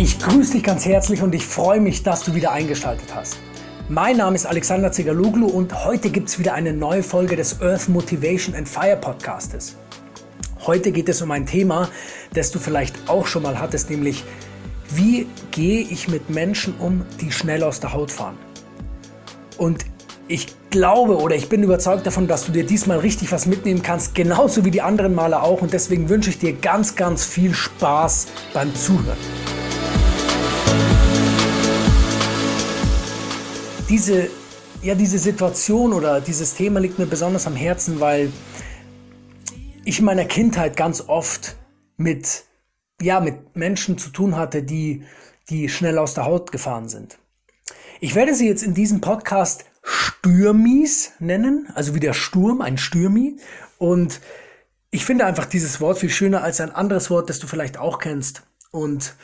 Ich grüße dich ganz herzlich und ich freue mich, dass du wieder eingeschaltet hast. Mein Name ist Alexander Zigaluglu und heute gibt es wieder eine neue Folge des Earth Motivation and Fire Podcastes. Heute geht es um ein Thema, das du vielleicht auch schon mal hattest, nämlich wie gehe ich mit Menschen um, die schnell aus der Haut fahren? Und ich glaube oder ich bin überzeugt davon, dass du dir diesmal richtig was mitnehmen kannst, genauso wie die anderen Male auch. Und deswegen wünsche ich dir ganz, ganz viel Spaß beim Zuhören. Diese, ja, diese Situation oder dieses Thema liegt mir besonders am Herzen, weil ich in meiner Kindheit ganz oft mit, ja, mit Menschen zu tun hatte, die, die schnell aus der Haut gefahren sind. Ich werde sie jetzt in diesem Podcast Stürmis nennen, also wie der Sturm, ein Stürmi. Und ich finde einfach dieses Wort viel schöner als ein anderes Wort, das du vielleicht auch kennst. Und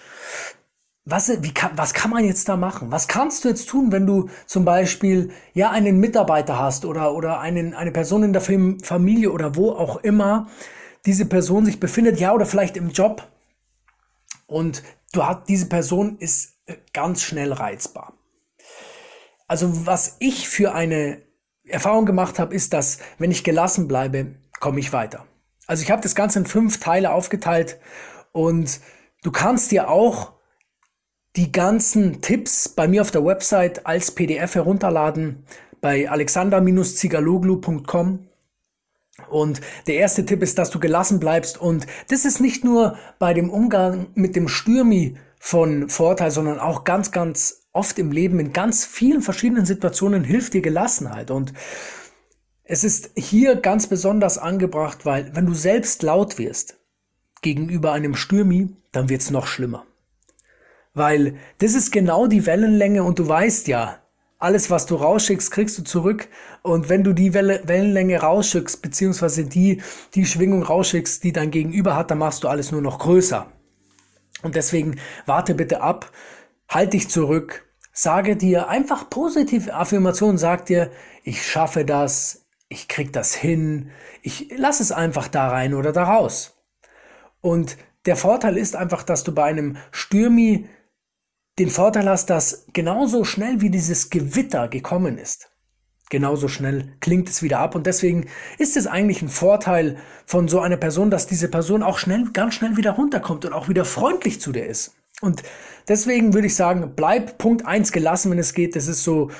was, wie kann, was kann man jetzt da machen? Was kannst du jetzt tun, wenn du zum Beispiel ja einen Mitarbeiter hast oder, oder einen, eine Person in der Familie oder wo auch immer diese Person sich befindet, ja, oder vielleicht im Job und du hast, diese Person ist äh, ganz schnell reizbar. Also was ich für eine Erfahrung gemacht habe, ist, dass wenn ich gelassen bleibe, komme ich weiter. Also ich habe das Ganze in fünf Teile aufgeteilt und du kannst dir auch die ganzen Tipps bei mir auf der Website als PDF herunterladen bei alexander-zigaloglu.com. Und der erste Tipp ist, dass du gelassen bleibst. Und das ist nicht nur bei dem Umgang mit dem Stürmi von Vorteil, sondern auch ganz, ganz oft im Leben in ganz vielen verschiedenen Situationen hilft dir Gelassenheit. Und es ist hier ganz besonders angebracht, weil wenn du selbst laut wirst gegenüber einem Stürmi, dann wird's noch schlimmer. Weil das ist genau die Wellenlänge und du weißt ja, alles, was du rausschickst, kriegst du zurück. Und wenn du die Welle, Wellenlänge rausschickst, beziehungsweise die, die Schwingung rausschickst, die dein Gegenüber hat, dann machst du alles nur noch größer. Und deswegen warte bitte ab, halt dich zurück, sage dir einfach positive Affirmationen, sag dir, ich schaffe das, ich krieg das hin, ich lass es einfach da rein oder da raus. Und der Vorteil ist einfach, dass du bei einem Stürmi den Vorteil hast, dass genauso schnell wie dieses Gewitter gekommen ist, genauso schnell klingt es wieder ab. Und deswegen ist es eigentlich ein Vorteil von so einer Person, dass diese Person auch schnell, ganz schnell wieder runterkommt und auch wieder freundlich zu dir ist. Und deswegen würde ich sagen, bleib Punkt eins gelassen, wenn es geht. Das ist so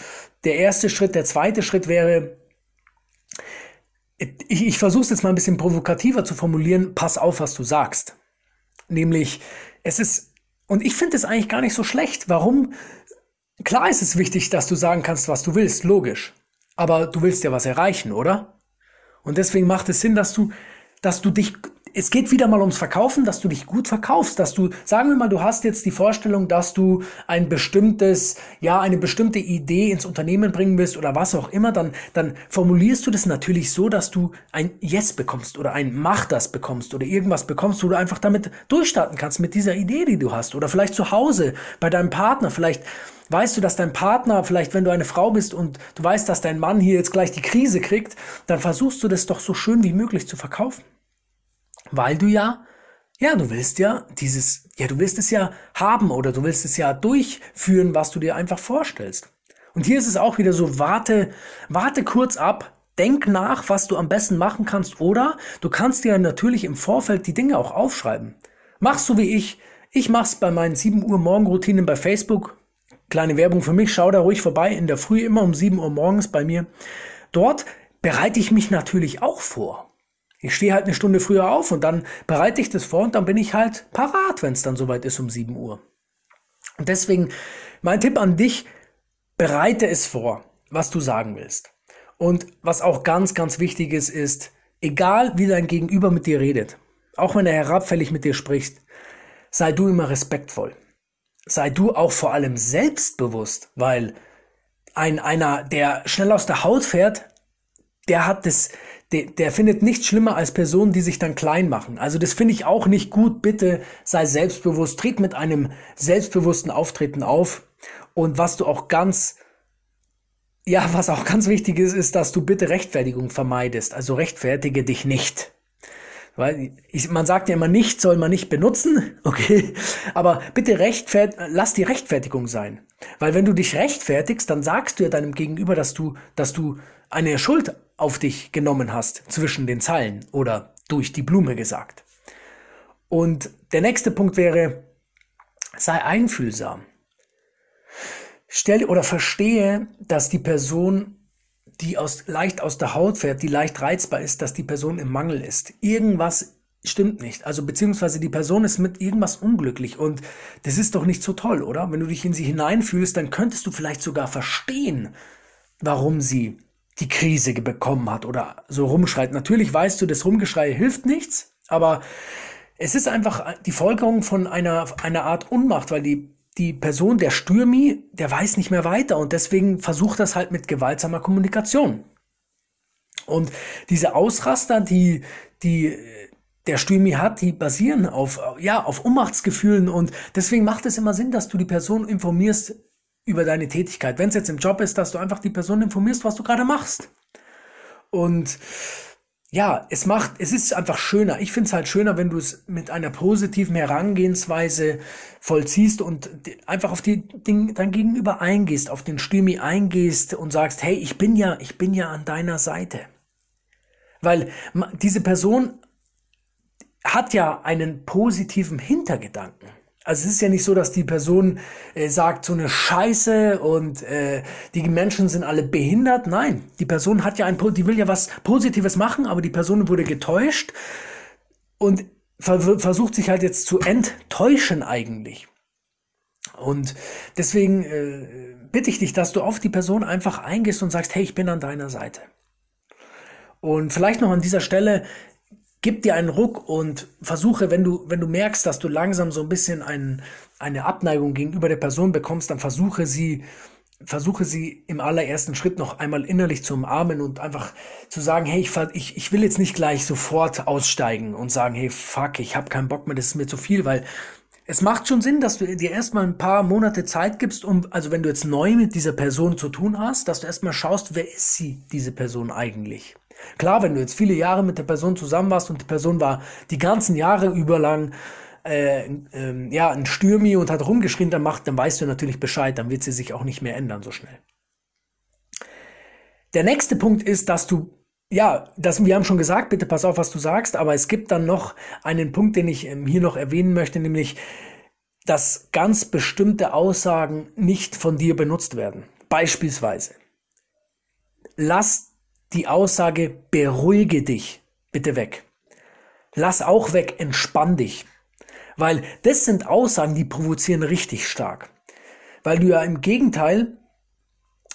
der erste Schritt. Der zweite Schritt wäre, ich, ich versuche es jetzt mal ein bisschen provokativer zu formulieren, pass auf, was du sagst. Nämlich, es ist und ich finde es eigentlich gar nicht so schlecht. Warum? Klar ist es wichtig, dass du sagen kannst, was du willst, logisch. Aber du willst ja was erreichen, oder? Und deswegen macht es Sinn, dass du, dass du dich es geht wieder mal ums Verkaufen, dass du dich gut verkaufst, dass du, sagen wir mal, du hast jetzt die Vorstellung, dass du ein bestimmtes, ja, eine bestimmte Idee ins Unternehmen bringen willst oder was auch immer, dann, dann formulierst du das natürlich so, dass du ein Yes bekommst oder ein Mach das bekommst oder irgendwas bekommst, wo du einfach damit durchstarten kannst mit dieser Idee, die du hast oder vielleicht zu Hause bei deinem Partner, vielleicht weißt du, dass dein Partner, vielleicht wenn du eine Frau bist und du weißt, dass dein Mann hier jetzt gleich die Krise kriegt, dann versuchst du das doch so schön wie möglich zu verkaufen. Weil du ja, ja, du willst ja dieses, ja, du willst es ja haben oder du willst es ja durchführen, was du dir einfach vorstellst. Und hier ist es auch wieder so, warte, warte kurz ab, denk nach, was du am besten machen kannst oder du kannst dir natürlich im Vorfeld die Dinge auch aufschreiben. Machst so wie ich. Ich mach's bei meinen 7 Uhr Morgenroutinen bei Facebook. Kleine Werbung für mich, schau da ruhig vorbei in der Früh immer um 7 Uhr morgens bei mir. Dort bereite ich mich natürlich auch vor. Ich stehe halt eine Stunde früher auf und dann bereite ich das vor und dann bin ich halt parat, wenn es dann soweit ist um 7 Uhr. Und deswegen mein Tipp an dich, bereite es vor, was du sagen willst. Und was auch ganz, ganz wichtig ist, ist, egal wie dein Gegenüber mit dir redet, auch wenn er herabfällig mit dir spricht, sei du immer respektvoll. Sei du auch vor allem selbstbewusst, weil ein einer, der schnell aus der Haut fährt, der hat das, der, der findet nichts schlimmer als Personen, die sich dann klein machen. Also das finde ich auch nicht gut. Bitte sei selbstbewusst, tritt mit einem selbstbewussten Auftreten auf. Und was du auch ganz, ja, was auch ganz wichtig ist, ist, dass du bitte Rechtfertigung vermeidest. Also rechtfertige dich nicht. Weil ich, man sagt ja immer nicht, soll man nicht benutzen, okay? Aber bitte rechtfert, lass die Rechtfertigung sein. Weil wenn du dich rechtfertigst, dann sagst du ja deinem Gegenüber, dass du, dass du eine Schuld auf dich genommen hast zwischen den Zeilen oder durch die Blume gesagt. Und der nächste Punkt wäre, sei einfühlsam. Stell oder verstehe, dass die Person die aus, leicht aus der Haut fährt, die leicht reizbar ist, dass die Person im Mangel ist. Irgendwas stimmt nicht. Also beziehungsweise die Person ist mit irgendwas unglücklich und das ist doch nicht so toll, oder? Wenn du dich in sie hineinfühlst, dann könntest du vielleicht sogar verstehen, warum sie die Krise bekommen hat oder so rumschreit. Natürlich weißt du, das Rumgeschrei hilft nichts, aber es ist einfach die Folgerung von einer, einer Art Unmacht, weil die die Person, der Stürmi, der weiß nicht mehr weiter und deswegen versucht das halt mit gewaltsamer Kommunikation. Und diese Ausraster, die, die der Stürmi hat, die basieren auf, ja, auf Ohnmachtsgefühlen und deswegen macht es immer Sinn, dass du die Person informierst über deine Tätigkeit. Wenn es jetzt im Job ist, dass du einfach die Person informierst, was du gerade machst. Und ja, es macht, es ist einfach schöner. Ich finde es halt schöner, wenn du es mit einer positiven Herangehensweise vollziehst und einfach auf die Ding, dein Gegenüber eingehst, auf den Stürmi eingehst und sagst, hey, ich bin ja, ich bin ja an deiner Seite. Weil diese Person hat ja einen positiven Hintergedanken. Also es ist ja nicht so, dass die Person äh, sagt, so eine Scheiße und äh, die Menschen sind alle behindert. Nein, die Person hat ja ein, die will ja was Positives machen, aber die Person wurde getäuscht und ver versucht sich halt jetzt zu enttäuschen eigentlich. Und deswegen äh, bitte ich dich, dass du auf die Person einfach eingehst und sagst, hey, ich bin an deiner Seite. Und vielleicht noch an dieser Stelle, gib dir einen Ruck und versuche, wenn du, wenn du merkst, dass du langsam so ein bisschen ein, eine Abneigung gegenüber der Person bekommst, dann versuche sie, versuche sie im allerersten Schritt noch einmal innerlich zu umarmen und einfach zu sagen, hey, ich, ich, ich will jetzt nicht gleich sofort aussteigen und sagen, hey, fuck, ich habe keinen Bock mehr, das ist mir zu viel, weil es macht schon Sinn, dass du dir erstmal ein paar Monate Zeit gibst, um, also wenn du jetzt neu mit dieser Person zu tun hast, dass du erstmal schaust, wer ist sie, diese Person eigentlich? Klar, wenn du jetzt viele Jahre mit der Person zusammen warst und die Person war die ganzen Jahre über lang äh, äh, ja, ein Stürmi und hat rumgeschrien, dann macht, dann weißt du natürlich Bescheid, dann wird sie sich auch nicht mehr ändern so schnell. Der nächste Punkt ist, dass du ja, das, wir haben schon gesagt, bitte pass auf, was du sagst, aber es gibt dann noch einen Punkt, den ich ähm, hier noch erwähnen möchte, nämlich, dass ganz bestimmte Aussagen nicht von dir benutzt werden. Beispielsweise, lass die Aussage beruhige dich bitte weg. Lass auch weg, entspann dich. Weil das sind Aussagen, die provozieren richtig stark. Weil du ja im Gegenteil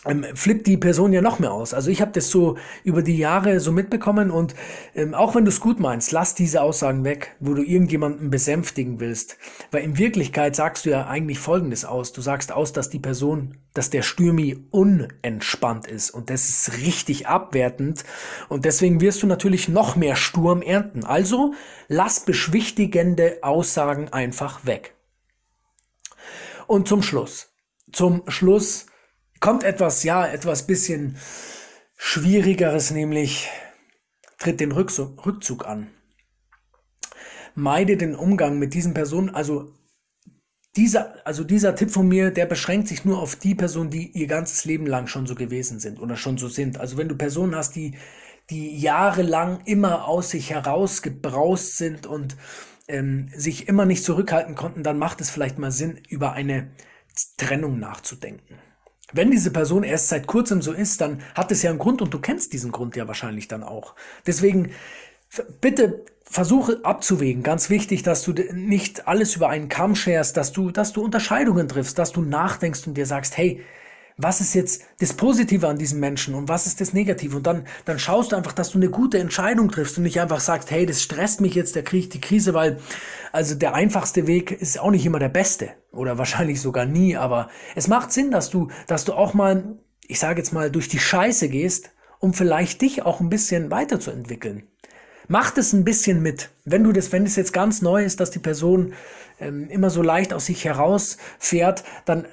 ähm, flippt die Person ja noch mehr aus. Also ich habe das so über die Jahre so mitbekommen und ähm, auch wenn du es gut meinst, lass diese Aussagen weg, wo du irgendjemanden besänftigen willst. Weil in Wirklichkeit sagst du ja eigentlich Folgendes aus. Du sagst aus, dass die Person, dass der Stürmi unentspannt ist und das ist richtig abwertend und deswegen wirst du natürlich noch mehr Sturm ernten. Also lass beschwichtigende Aussagen einfach weg. Und zum Schluss. Zum Schluss kommt etwas, ja, etwas bisschen Schwierigeres, nämlich tritt den Rückzug, an. Meide den Umgang mit diesen Personen, also dieser, also dieser Tipp von mir, der beschränkt sich nur auf die Personen, die ihr ganzes Leben lang schon so gewesen sind oder schon so sind. Also wenn du Personen hast, die, die jahrelang immer aus sich herausgebraust sind und ähm, sich immer nicht zurückhalten konnten, dann macht es vielleicht mal Sinn, über eine Trennung nachzudenken. Wenn diese Person erst seit kurzem so ist, dann hat es ja einen Grund und du kennst diesen Grund ja wahrscheinlich dann auch. Deswegen bitte versuche abzuwägen. Ganz wichtig, dass du nicht alles über einen Kamm scherst, dass du, dass du Unterscheidungen triffst, dass du nachdenkst und dir sagst, hey, was ist jetzt das Positive an diesem Menschen und was ist das Negative? Und dann, dann schaust du einfach, dass du eine gute Entscheidung triffst und nicht einfach sagst, hey, das stresst mich jetzt, der Krieg, die Krise, weil also der einfachste Weg ist auch nicht immer der beste oder wahrscheinlich sogar nie, aber es macht Sinn, dass du, dass du auch mal, ich sage jetzt mal, durch die Scheiße gehst, um vielleicht dich auch ein bisschen weiterzuentwickeln. Mach das ein bisschen mit. Wenn du das, wenn es jetzt ganz neu ist, dass die Person ähm, immer so leicht aus sich herausfährt, dann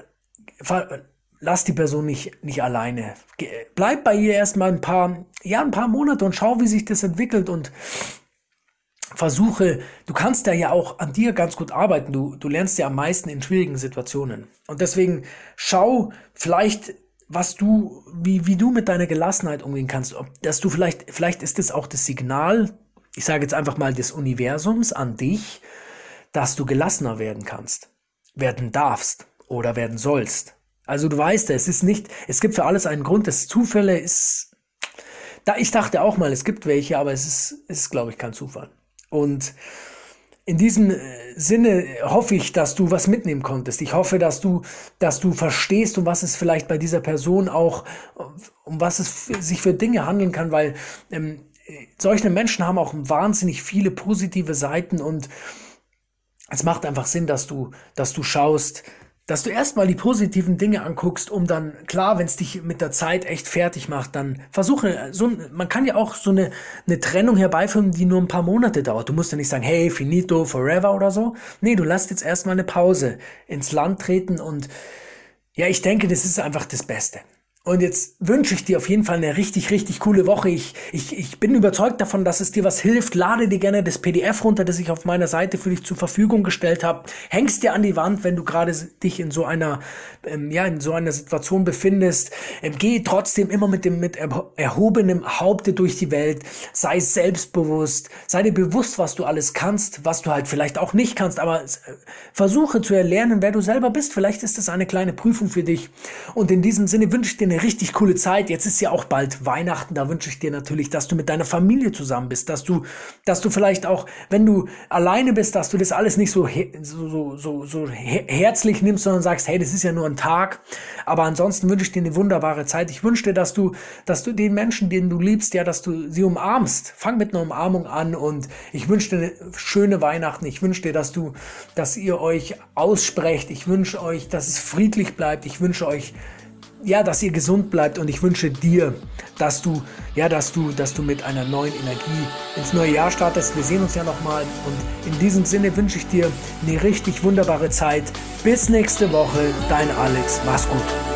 lass die Person nicht, nicht alleine. Bleib bei ihr erstmal ein paar, ja, ein paar Monate und schau, wie sich das entwickelt und versuche, du kannst da ja auch an dir ganz gut arbeiten. Du, du lernst ja am meisten in schwierigen Situationen. Und deswegen schau vielleicht, was du, wie, wie du mit deiner Gelassenheit umgehen kannst. Ob, dass du vielleicht, vielleicht ist es auch das Signal, ich sage jetzt einfach mal des Universums an dich, dass du gelassener werden kannst, werden darfst oder werden sollst. Also du weißt, es ist nicht, es gibt für alles einen Grund, das Zufälle ist, da ich dachte auch mal, es gibt welche, aber es ist, ist glaube ich, kein Zufall. Und in diesem äh, Sinne hoffe ich, dass du was mitnehmen konntest. Ich hoffe, dass du, dass du verstehst, um was es vielleicht bei dieser Person auch, um was es sich für Dinge handeln kann, weil ähm, solche Menschen haben auch wahnsinnig viele positive Seiten und es macht einfach Sinn, dass du, dass du schaust, dass du erstmal die positiven Dinge anguckst, um dann, klar, wenn es dich mit der Zeit echt fertig macht, dann versuche, so, man kann ja auch so eine, eine Trennung herbeiführen, die nur ein paar Monate dauert. Du musst ja nicht sagen, hey, finito, forever oder so. Nee, du lässt jetzt erstmal eine Pause ins Land treten und ja, ich denke, das ist einfach das Beste. Und jetzt wünsche ich dir auf jeden Fall eine richtig, richtig coole Woche. Ich, ich, ich bin überzeugt davon, dass es dir was hilft. Lade dir gerne das PDF runter, das ich auf meiner Seite für dich zur Verfügung gestellt habe. Hängst dir an die Wand, wenn du gerade dich in so einer, ähm, ja, in so einer Situation befindest. Ähm, geh trotzdem immer mit dem, mit erhobenem Haupte durch die Welt. Sei selbstbewusst. Sei dir bewusst, was du alles kannst, was du halt vielleicht auch nicht kannst. Aber äh, versuche zu erlernen, wer du selber bist. Vielleicht ist das eine kleine Prüfung für dich. Und in diesem Sinne wünsche ich dir eine eine richtig coole Zeit. Jetzt ist ja auch bald Weihnachten. Da wünsche ich dir natürlich, dass du mit deiner Familie zusammen bist, dass du, dass du vielleicht auch, wenn du alleine bist, dass du das alles nicht so, so, so, so herzlich nimmst, sondern sagst, hey, das ist ja nur ein Tag. Aber ansonsten wünsche ich dir eine wunderbare Zeit. Ich wünsche dir, dass du, dass du den Menschen, denen du liebst, ja, dass du sie umarmst. Fang mit einer Umarmung an und ich wünsche dir eine schöne Weihnachten. Ich wünsche dir, dass du, dass ihr euch aussprecht. Ich wünsche euch, dass es friedlich bleibt. Ich wünsche euch, ja, dass ihr gesund bleibt und ich wünsche dir, dass du, ja, dass du, dass du mit einer neuen Energie ins neue Jahr startest. Wir sehen uns ja nochmal und in diesem Sinne wünsche ich dir eine richtig wunderbare Zeit. Bis nächste Woche, dein Alex. Mach's gut.